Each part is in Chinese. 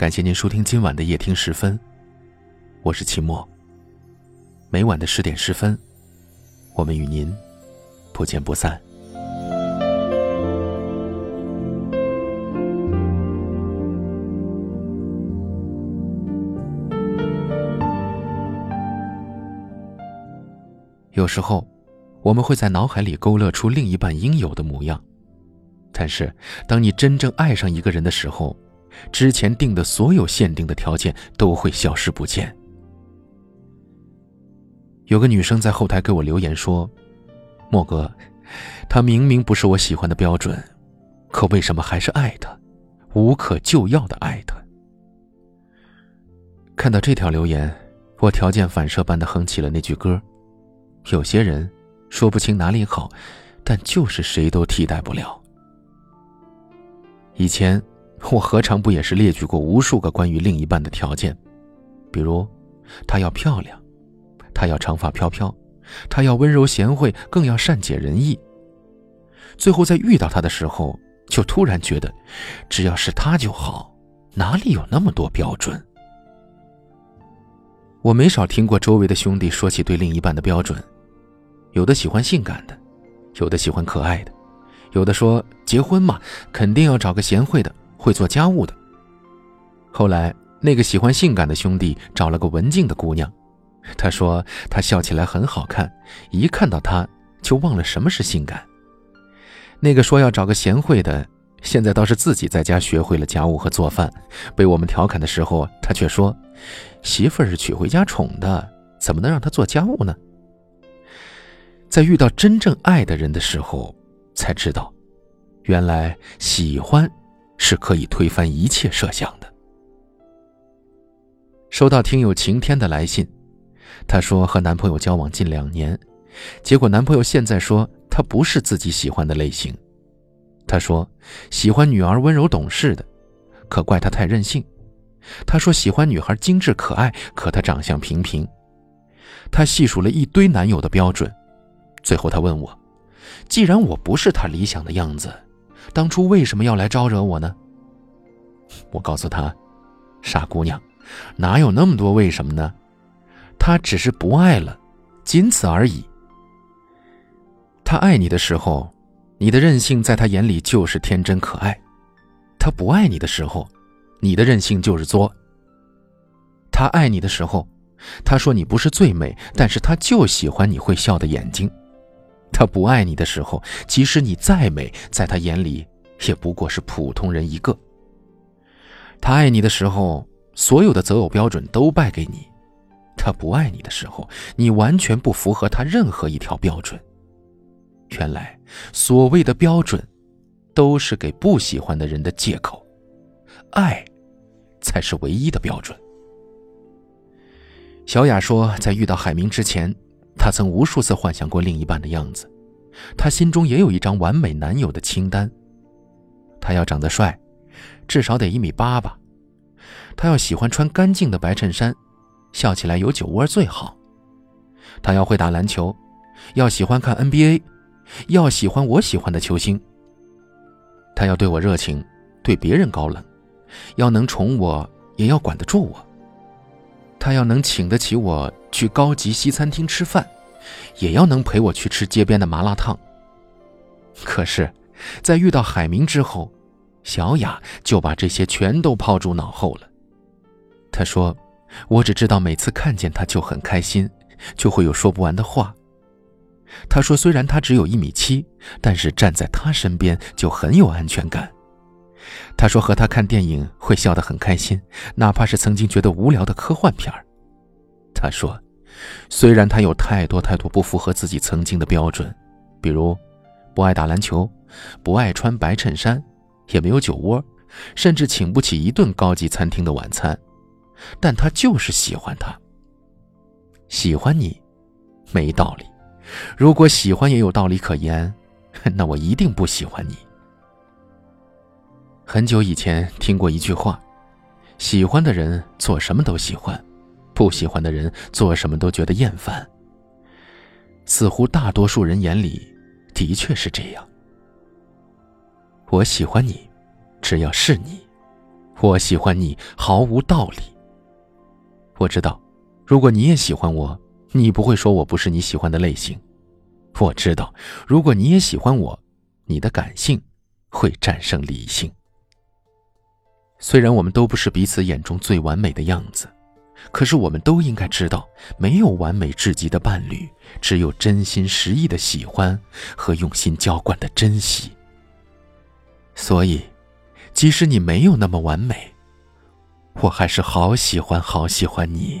感谢您收听今晚的夜听十分，我是齐墨。每晚的十点十分，我们与您不见不散。有时候，我们会在脑海里勾勒出另一半应有的模样，但是当你真正爱上一个人的时候，之前定的所有限定的条件都会消失不见。有个女生在后台给我留言说：“莫哥，他明明不是我喜欢的标准，可为什么还是爱他，无可救药的爱他？”看到这条留言，我条件反射般的哼起了那句歌：“有些人说不清哪里好，但就是谁都替代不了。”以前。我何尝不也是列举过无数个关于另一半的条件，比如，她要漂亮，她要长发飘飘，她要温柔贤惠，更要善解人意。最后在遇到他的时候，就突然觉得，只要是他就好，哪里有那么多标准？我没少听过周围的兄弟说起对另一半的标准，有的喜欢性感的，有的喜欢可爱的，有的说结婚嘛，肯定要找个贤惠的。会做家务的。后来，那个喜欢性感的兄弟找了个文静的姑娘，他说她笑起来很好看，一看到她就忘了什么是性感。那个说要找个贤惠的，现在倒是自己在家学会了家务和做饭。被我们调侃的时候，他却说：“媳妇是娶回家宠的，怎么能让她做家务呢？”在遇到真正爱的人的时候，才知道，原来喜欢。是可以推翻一切设想的。收到听友晴天的来信，她说和男朋友交往近两年，结果男朋友现在说他不是自己喜欢的类型。她说喜欢女儿温柔懂事的，可怪他太任性。她说喜欢女孩精致可爱，可他长相平平。她细数了一堆男友的标准，最后她问我，既然我不是他理想的样子。当初为什么要来招惹我呢？我告诉他：“傻姑娘，哪有那么多为什么呢？他只是不爱了，仅此而已。他爱你的时候，你的任性在他眼里就是天真可爱；他不爱你的时候，你的任性就是作。他爱你的时候，他说你不是最美，但是他就喜欢你会笑的眼睛。”他不爱你的时候，即使你再美，在他眼里也不过是普通人一个。他爱你的时候，所有的择偶标准都败给你；他不爱你的时候，你完全不符合他任何一条标准。原来，所谓的标准，都是给不喜欢的人的借口，爱，才是唯一的标准。小雅说，在遇到海明之前。她曾无数次幻想过另一半的样子，她心中也有一张完美男友的清单。他要长得帅，至少得一米八吧。他要喜欢穿干净的白衬衫，笑起来有酒窝最好。他要会打篮球，要喜欢看 NBA，要喜欢我喜欢的球星。他要对我热情，对别人高冷，要能宠我，也要管得住我。他要能请得起我去高级西餐厅吃饭，也要能陪我去吃街边的麻辣烫。可是，在遇到海明之后，小雅就把这些全都抛诸脑后了。她说：“我只知道每次看见他就很开心，就会有说不完的话。”她说：“虽然他只有一米七，但是站在他身边就很有安全感。”他说：“和他看电影会笑得很开心，哪怕是曾经觉得无聊的科幻片。”他说：“虽然他有太多太多不符合自己曾经的标准，比如不爱打篮球，不爱穿白衬衫，也没有酒窝，甚至请不起一顿高级餐厅的晚餐，但他就是喜欢他。喜欢你，没道理。如果喜欢也有道理可言，那我一定不喜欢你。”很久以前听过一句话：“喜欢的人做什么都喜欢，不喜欢的人做什么都觉得厌烦。”似乎大多数人眼里的确是这样。我喜欢你，只要是你，我喜欢你毫无道理。我知道，如果你也喜欢我，你不会说我不是你喜欢的类型。我知道，如果你也喜欢我，你的感性会战胜理性。虽然我们都不是彼此眼中最完美的样子，可是我们都应该知道，没有完美至极的伴侣，只有真心实意的喜欢和用心浇灌的珍惜。所以。即使你没有那么完美，我还是好喜欢好喜欢你。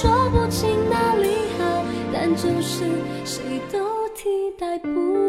说不清哪里好，但就是谁都替代不。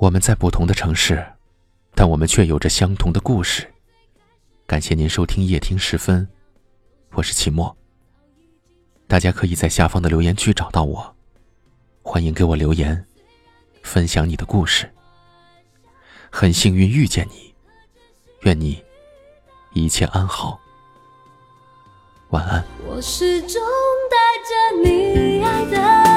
我们在不同的城市，但我们却有着相同的故事。感谢您收听夜听时分，我是齐墨。大家可以在下方的留言区找到我，欢迎给我留言，分享你的故事。很幸运遇见你，愿你一切安好，晚安。我始终带着你爱的